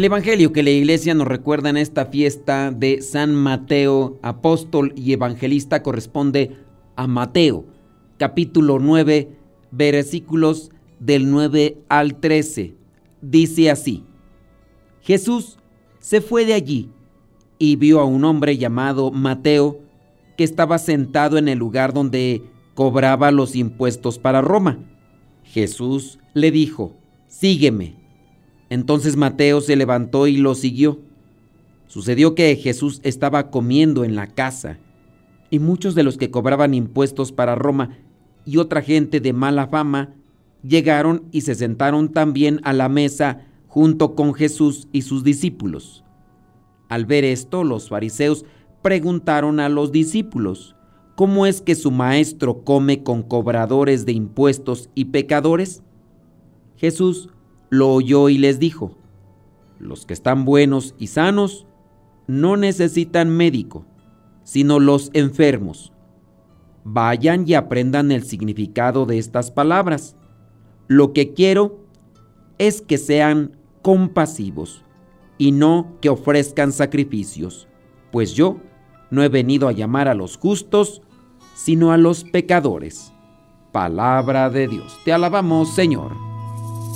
El Evangelio que la iglesia nos recuerda en esta fiesta de San Mateo, apóstol y evangelista, corresponde a Mateo, capítulo 9, versículos del 9 al 13. Dice así, Jesús se fue de allí y vio a un hombre llamado Mateo que estaba sentado en el lugar donde cobraba los impuestos para Roma. Jesús le dijo, sígueme. Entonces Mateo se levantó y lo siguió. Sucedió que Jesús estaba comiendo en la casa, y muchos de los que cobraban impuestos para Roma y otra gente de mala fama llegaron y se sentaron también a la mesa junto con Jesús y sus discípulos. Al ver esto, los fariseos preguntaron a los discípulos, ¿cómo es que su maestro come con cobradores de impuestos y pecadores? Jesús lo oyó y les dijo, los que están buenos y sanos no necesitan médico, sino los enfermos. Vayan y aprendan el significado de estas palabras. Lo que quiero es que sean compasivos y no que ofrezcan sacrificios, pues yo no he venido a llamar a los justos, sino a los pecadores. Palabra de Dios. Te alabamos, Señor.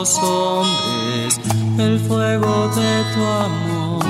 hombres fuego de tu amor.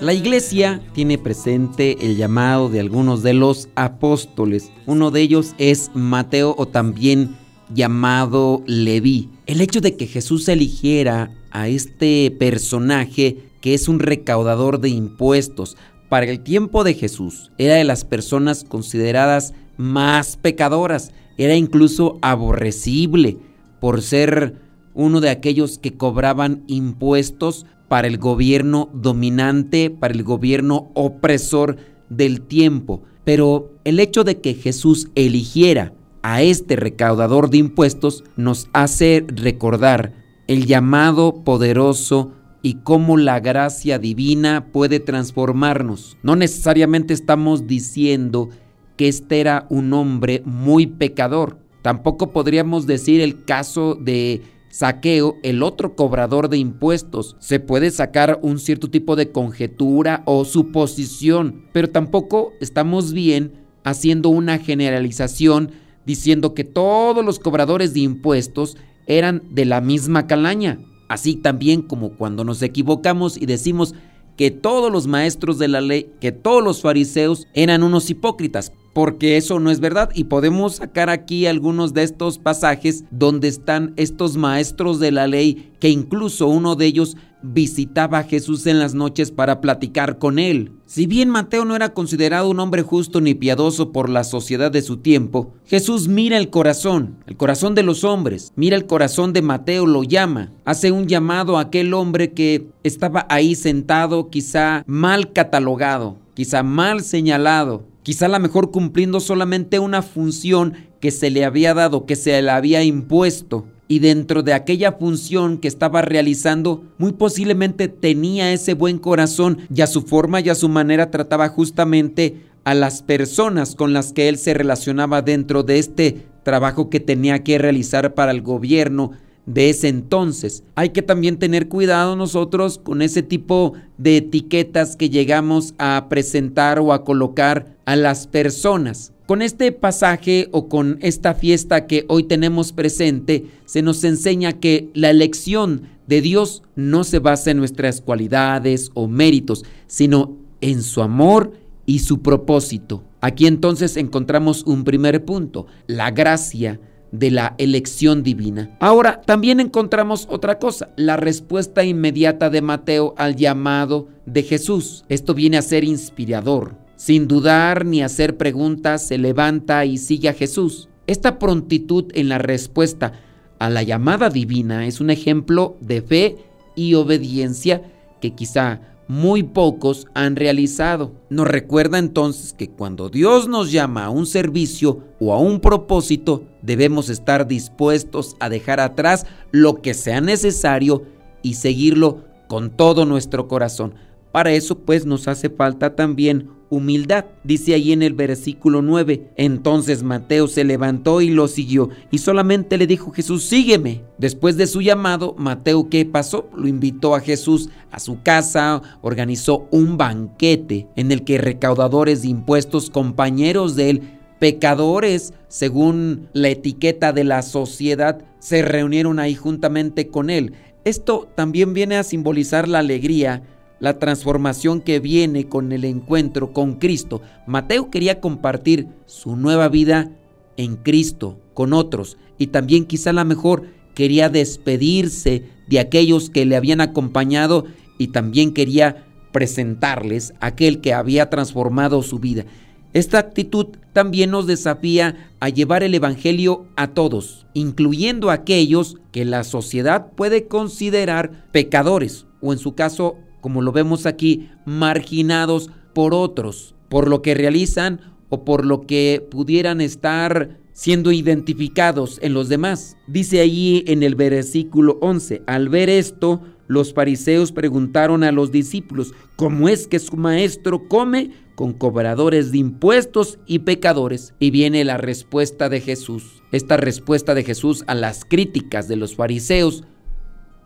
La iglesia tiene presente el llamado de algunos de los apóstoles. Uno de ellos es Mateo o también llamado Leví. El hecho de que Jesús eligiera a este personaje que es un recaudador de impuestos, para el tiempo de Jesús era de las personas consideradas más pecadoras era incluso aborrecible por ser uno de aquellos que cobraban impuestos para el gobierno dominante, para el gobierno opresor del tiempo. Pero el hecho de que Jesús eligiera a este recaudador de impuestos nos hace recordar el llamado poderoso y cómo la gracia divina puede transformarnos. No necesariamente estamos diciendo que este era un hombre muy pecador. Tampoco podríamos decir el caso de Saqueo, el otro cobrador de impuestos. Se puede sacar un cierto tipo de conjetura o suposición, pero tampoco estamos bien haciendo una generalización diciendo que todos los cobradores de impuestos eran de la misma calaña. Así también como cuando nos equivocamos y decimos que todos los maestros de la ley, que todos los fariseos eran unos hipócritas porque eso no es verdad y podemos sacar aquí algunos de estos pasajes donde están estos maestros de la ley que incluso uno de ellos visitaba a Jesús en las noches para platicar con él. Si bien Mateo no era considerado un hombre justo ni piadoso por la sociedad de su tiempo, Jesús mira el corazón, el corazón de los hombres, mira el corazón de Mateo, lo llama, hace un llamado a aquel hombre que estaba ahí sentado, quizá mal catalogado, quizá mal señalado, quizá a lo mejor cumpliendo solamente una función que se le había dado, que se le había impuesto. Y dentro de aquella función que estaba realizando, muy posiblemente tenía ese buen corazón y a su forma y a su manera trataba justamente a las personas con las que él se relacionaba dentro de este trabajo que tenía que realizar para el gobierno de ese entonces. Hay que también tener cuidado nosotros con ese tipo de etiquetas que llegamos a presentar o a colocar a las personas. Con este pasaje o con esta fiesta que hoy tenemos presente, se nos enseña que la elección de Dios no se basa en nuestras cualidades o méritos, sino en su amor y su propósito. Aquí entonces encontramos un primer punto, la gracia de la elección divina. Ahora, también encontramos otra cosa, la respuesta inmediata de Mateo al llamado de Jesús. Esto viene a ser inspirador. Sin dudar ni hacer preguntas, se levanta y sigue a Jesús. Esta prontitud en la respuesta a la llamada divina es un ejemplo de fe y obediencia que quizá muy pocos han realizado. Nos recuerda entonces que cuando Dios nos llama a un servicio o a un propósito, debemos estar dispuestos a dejar atrás lo que sea necesario y seguirlo con todo nuestro corazón. Para eso pues nos hace falta también humildad. Dice ahí en el versículo 9, entonces Mateo se levantó y lo siguió y solamente le dijo Jesús, sígueme. Después de su llamado, Mateo, ¿qué pasó? Lo invitó a Jesús a su casa, organizó un banquete en el que recaudadores de impuestos, compañeros de él, pecadores, según la etiqueta de la sociedad, se reunieron ahí juntamente con él. Esto también viene a simbolizar la alegría la transformación que viene con el encuentro con Cristo. Mateo quería compartir su nueva vida en Cristo con otros y también quizá la mejor quería despedirse de aquellos que le habían acompañado y también quería presentarles aquel que había transformado su vida. Esta actitud también nos desafía a llevar el Evangelio a todos, incluyendo a aquellos que la sociedad puede considerar pecadores o en su caso como lo vemos aquí, marginados por otros, por lo que realizan o por lo que pudieran estar siendo identificados en los demás. Dice allí en el versículo 11, al ver esto, los fariseos preguntaron a los discípulos, ¿cómo es que su maestro come con cobradores de impuestos y pecadores? Y viene la respuesta de Jesús. Esta respuesta de Jesús a las críticas de los fariseos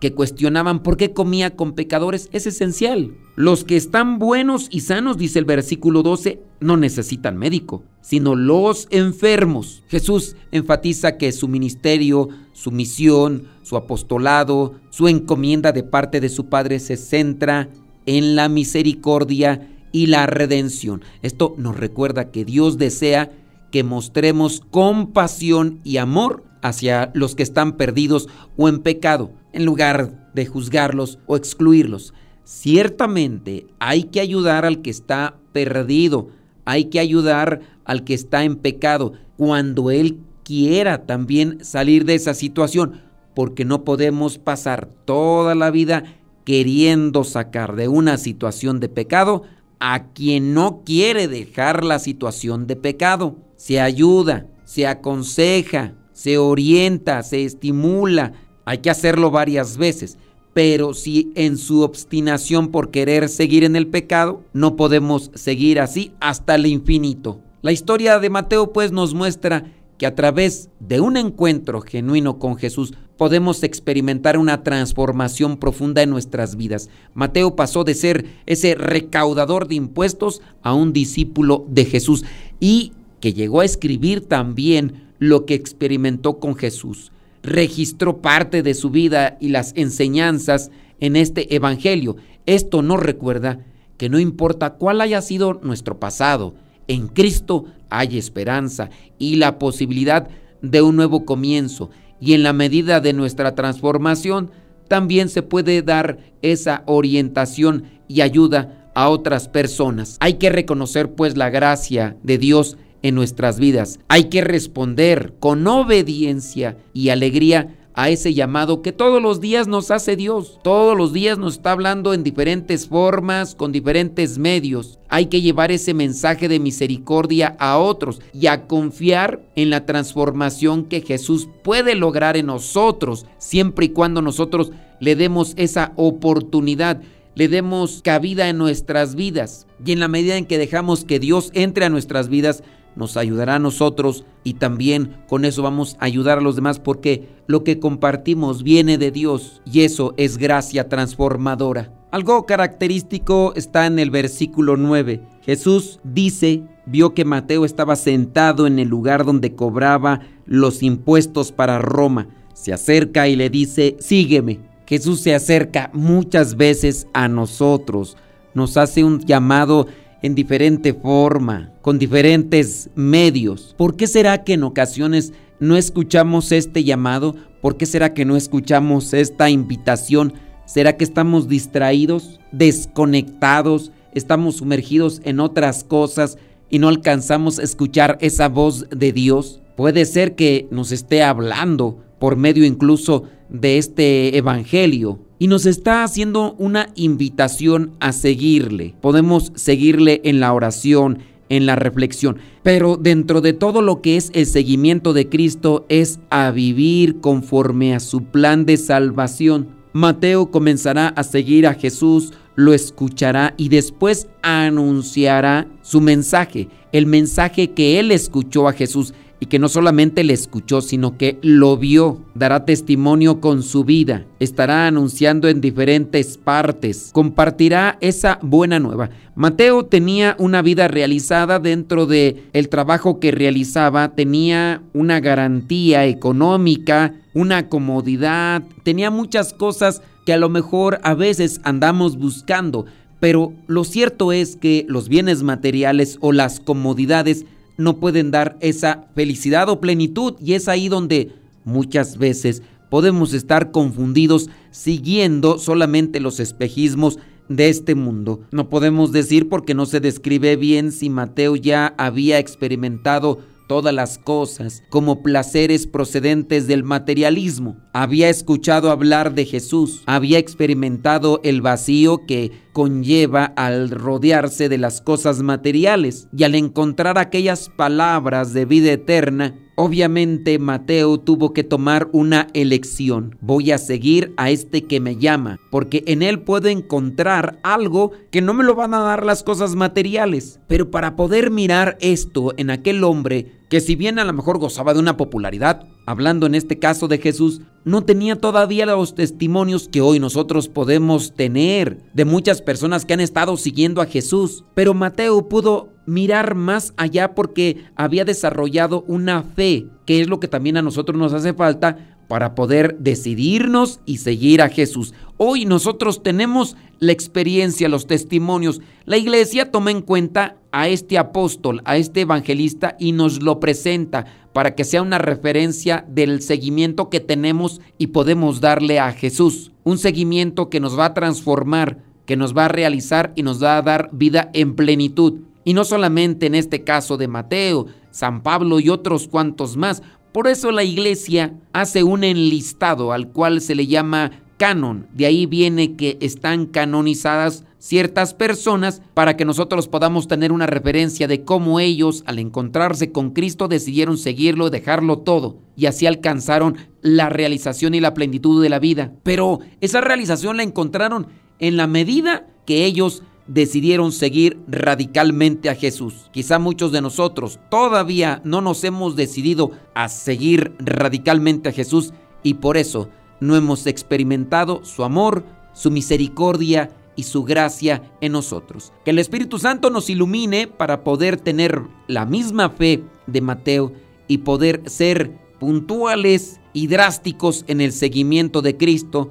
que cuestionaban por qué comía con pecadores es esencial. Los que están buenos y sanos, dice el versículo 12, no necesitan médico, sino los enfermos. Jesús enfatiza que su ministerio, su misión, su apostolado, su encomienda de parte de su Padre se centra en la misericordia y la redención. Esto nos recuerda que Dios desea que mostremos compasión y amor hacia los que están perdidos o en pecado, en lugar de juzgarlos o excluirlos. Ciertamente hay que ayudar al que está perdido, hay que ayudar al que está en pecado, cuando él quiera también salir de esa situación, porque no podemos pasar toda la vida queriendo sacar de una situación de pecado a quien no quiere dejar la situación de pecado. Se ayuda, se aconseja, se orienta, se estimula. Hay que hacerlo varias veces. Pero si en su obstinación por querer seguir en el pecado, no podemos seguir así hasta el infinito. La historia de Mateo pues nos muestra que a través de un encuentro genuino con Jesús podemos experimentar una transformación profunda en nuestras vidas. Mateo pasó de ser ese recaudador de impuestos a un discípulo de Jesús y que llegó a escribir también lo que experimentó con Jesús. Registró parte de su vida y las enseñanzas en este Evangelio. Esto nos recuerda que no importa cuál haya sido nuestro pasado, en Cristo hay esperanza y la posibilidad de un nuevo comienzo. Y en la medida de nuestra transformación, también se puede dar esa orientación y ayuda a otras personas. Hay que reconocer pues la gracia de Dios en nuestras vidas. Hay que responder con obediencia y alegría a ese llamado que todos los días nos hace Dios. Todos los días nos está hablando en diferentes formas, con diferentes medios. Hay que llevar ese mensaje de misericordia a otros y a confiar en la transformación que Jesús puede lograr en nosotros, siempre y cuando nosotros le demos esa oportunidad. le demos cabida en nuestras vidas. Y en la medida en que dejamos que Dios entre a nuestras vidas, nos ayudará a nosotros y también con eso vamos a ayudar a los demás porque lo que compartimos viene de Dios y eso es gracia transformadora. Algo característico está en el versículo 9. Jesús dice, vio que Mateo estaba sentado en el lugar donde cobraba los impuestos para Roma. Se acerca y le dice, sígueme. Jesús se acerca muchas veces a nosotros, nos hace un llamado en diferente forma, con diferentes medios. ¿Por qué será que en ocasiones no escuchamos este llamado? ¿Por qué será que no escuchamos esta invitación? ¿Será que estamos distraídos, desconectados, estamos sumergidos en otras cosas y no alcanzamos a escuchar esa voz de Dios? Puede ser que nos esté hablando por medio incluso de este Evangelio y nos está haciendo una invitación a seguirle. Podemos seguirle en la oración, en la reflexión, pero dentro de todo lo que es el seguimiento de Cristo es a vivir conforme a su plan de salvación. Mateo comenzará a seguir a Jesús, lo escuchará y después anunciará su mensaje, el mensaje que él escuchó a Jesús y que no solamente le escuchó, sino que lo vio, dará testimonio con su vida, estará anunciando en diferentes partes, compartirá esa buena nueva. Mateo tenía una vida realizada dentro de el trabajo que realizaba, tenía una garantía económica, una comodidad, tenía muchas cosas que a lo mejor a veces andamos buscando, pero lo cierto es que los bienes materiales o las comodidades no pueden dar esa felicidad o plenitud y es ahí donde muchas veces podemos estar confundidos siguiendo solamente los espejismos de este mundo. No podemos decir porque no se describe bien si Mateo ya había experimentado todas las cosas como placeres procedentes del materialismo. Había escuchado hablar de Jesús, había experimentado el vacío que conlleva al rodearse de las cosas materiales y al encontrar aquellas palabras de vida eterna Obviamente Mateo tuvo que tomar una elección. Voy a seguir a este que me llama, porque en él puedo encontrar algo que no me lo van a dar las cosas materiales. Pero para poder mirar esto en aquel hombre, que si bien a lo mejor gozaba de una popularidad, hablando en este caso de Jesús, no tenía todavía los testimonios que hoy nosotros podemos tener de muchas personas que han estado siguiendo a Jesús. Pero Mateo pudo mirar más allá porque había desarrollado una fe, que es lo que también a nosotros nos hace falta para poder decidirnos y seguir a Jesús. Hoy nosotros tenemos la experiencia, los testimonios. La iglesia toma en cuenta a este apóstol, a este evangelista y nos lo presenta para que sea una referencia del seguimiento que tenemos y podemos darle a Jesús. Un seguimiento que nos va a transformar, que nos va a realizar y nos va a dar vida en plenitud. Y no solamente en este caso de Mateo, San Pablo y otros cuantos más. Por eso la iglesia hace un enlistado al cual se le llama canon. De ahí viene que están canonizadas ciertas personas para que nosotros podamos tener una referencia de cómo ellos al encontrarse con Cristo decidieron seguirlo, dejarlo todo y así alcanzaron la realización y la plenitud de la vida. Pero esa realización la encontraron en la medida que ellos decidieron seguir radicalmente a Jesús. Quizá muchos de nosotros todavía no nos hemos decidido a seguir radicalmente a Jesús y por eso no hemos experimentado su amor, su misericordia y su gracia en nosotros. Que el Espíritu Santo nos ilumine para poder tener la misma fe de Mateo y poder ser puntuales y drásticos en el seguimiento de Cristo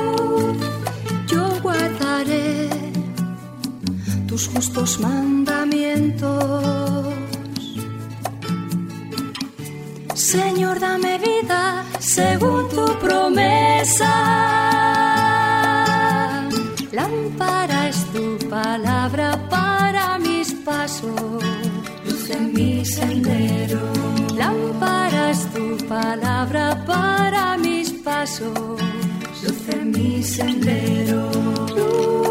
Tus justos mandamientos. Señor, dame vida según tu promesa. Lámpara es tu palabra para mis pasos, luz en mi sendero. Lámpara es tu palabra para mis pasos, luz en mi sendero.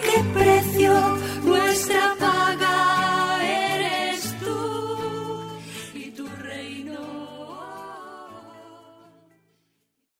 qué precio nuestra paz.